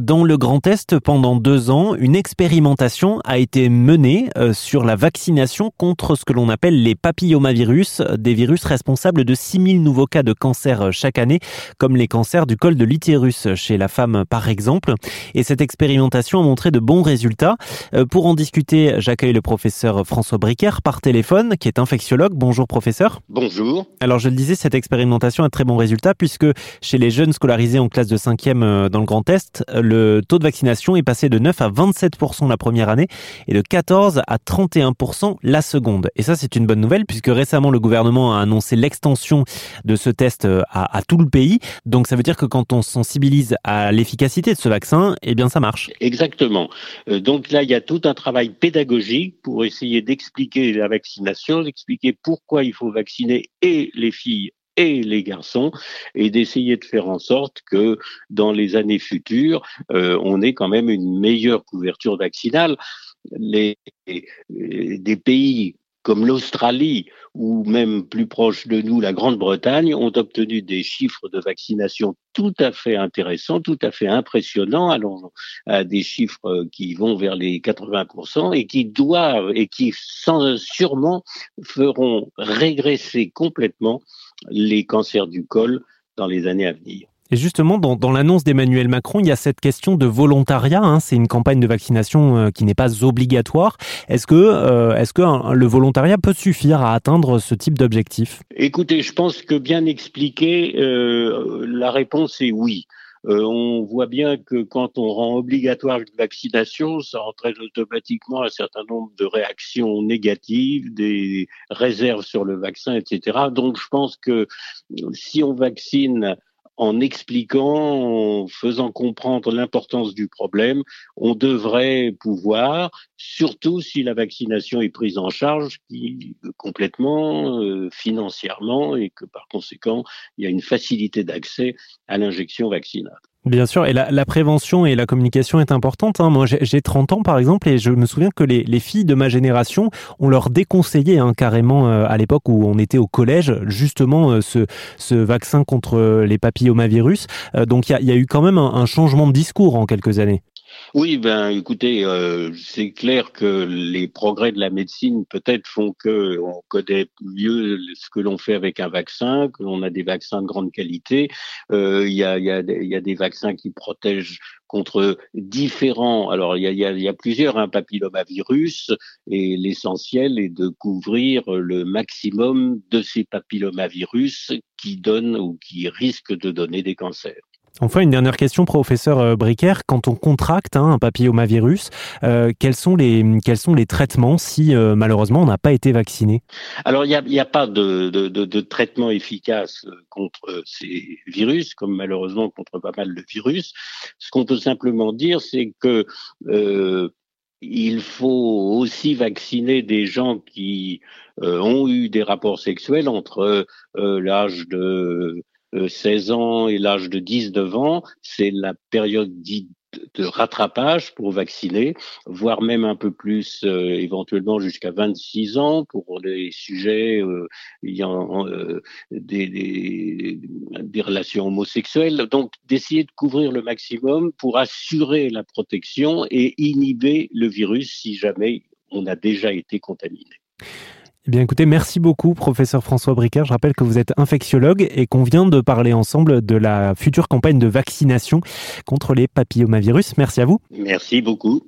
Dans le Grand Est, pendant deux ans, une expérimentation a été menée euh, sur la vaccination contre ce que l'on appelle les papillomavirus, des virus responsables de 6000 nouveaux cas de cancer euh, chaque année, comme les cancers du col de l'utérus chez la femme par exemple. Et cette expérimentation a montré de bons résultats. Euh, pour en discuter, j'accueille le professeur François Bricaire par téléphone, qui est infectiologue. Bonjour professeur. Bonjour. Alors je le disais, cette expérimentation a très bons résultats puisque chez les jeunes scolarisés en classe de 5e dans le Grand Est, le taux de vaccination est passé de 9 à 27% la première année et de 14 à 31% la seconde. Et ça, c'est une bonne nouvelle puisque récemment, le gouvernement a annoncé l'extension de ce test euh, à, tout le pays. Donc, ça veut dire que quand on sensibilise à l'efficacité de ce vaccin, eh bien, ça marche. Exactement. Euh, donc là, il y a tout un travail pédagogique pour essayer d'expliquer la vaccination, d'expliquer pourquoi il faut vacciner et les filles et les garçons et d'essayer de faire en sorte que dans les années futures, euh, on ait quand même une meilleure couverture vaccinale. Les, des pays comme l'Australie ou même plus proche de nous, la Grande-Bretagne, ont obtenu des chiffres de vaccination tout à fait intéressants, tout à fait impressionnants, allant à des chiffres qui vont vers les 80% et qui doivent et qui sans, sûrement feront régresser complètement les cancers du col dans les années à venir. Et justement, dans, l'annonce d'Emmanuel Macron, il y a cette question de volontariat. Hein. C'est une campagne de vaccination euh, qui n'est pas obligatoire. Est-ce que, euh, est-ce que le volontariat peut suffire à atteindre ce type d'objectif? Écoutez, je pense que bien expliqué, euh, la réponse est oui. On voit bien que quand on rend obligatoire une vaccination, ça entraîne automatiquement un certain nombre de réactions négatives, des réserves sur le vaccin, etc. Donc je pense que si on vaccine en expliquant, en faisant comprendre l'importance du problème, on devrait pouvoir, surtout si la vaccination est prise en charge complètement euh, financièrement et que par conséquent, il y a une facilité d'accès à l'injection vaccinale. Bien sûr, et la, la, prévention et la communication est importante. Hein. Moi, j'ai 30 ans, par exemple, et je me souviens que les, les filles de ma génération, on leur déconseillait hein, carrément euh, à l'époque où on était au collège, justement, euh, ce, ce, vaccin contre les papillomavirus. Euh, donc, il y a, y a, eu quand même un, un changement de discours en quelques années. Oui, ben écoutez, euh, c'est clair que les progrès de la médecine peut-être font que on connaît mieux ce que l'on fait avec un vaccin, que l'on a des vaccins de grande qualité. Euh, il y, a, y, a, y, a, des vaccins qui protègent contre différents. Alors il y a, y a, y a plusieurs un papillomavirus et l'essentiel est de couvrir le maximum de ces papillomavirus qui donnent ou qui risquent de donner des cancers. Enfin, une dernière question, professeur euh, Bricaire. Quand on contracte hein, un papillomavirus, euh, quels, sont les, traitements si euh, malheureusement on n'a pas été vacciné? Alors, il n'y a, pas de, traitement efficace contre ces virus, comme malheureusement contre pas mal de virus. Ce qu'on peut simplement dire, c'est que il faut aussi vacciner des gens qui ont eu des rapports sexuels entre l'âge de 16 euh, ans et l'âge de 19 ans, c'est la période dite de rattrapage pour vacciner, voire même un peu plus euh, éventuellement jusqu'à 26 ans pour les sujets euh, ayant des, relations homosexuelles. Donc d'essayer de couvrir le maximum pour assurer la protection et inhiber le virus si jamais on a déjà été contaminé. Eh bien écoutez, merci beaucoup professeur François Bricard. Je rappelle que vous êtes infectiologue et qu'on vient de parler ensemble de la future campagne de vaccination contre les papillomavirus. Merci à vous. Merci beaucoup.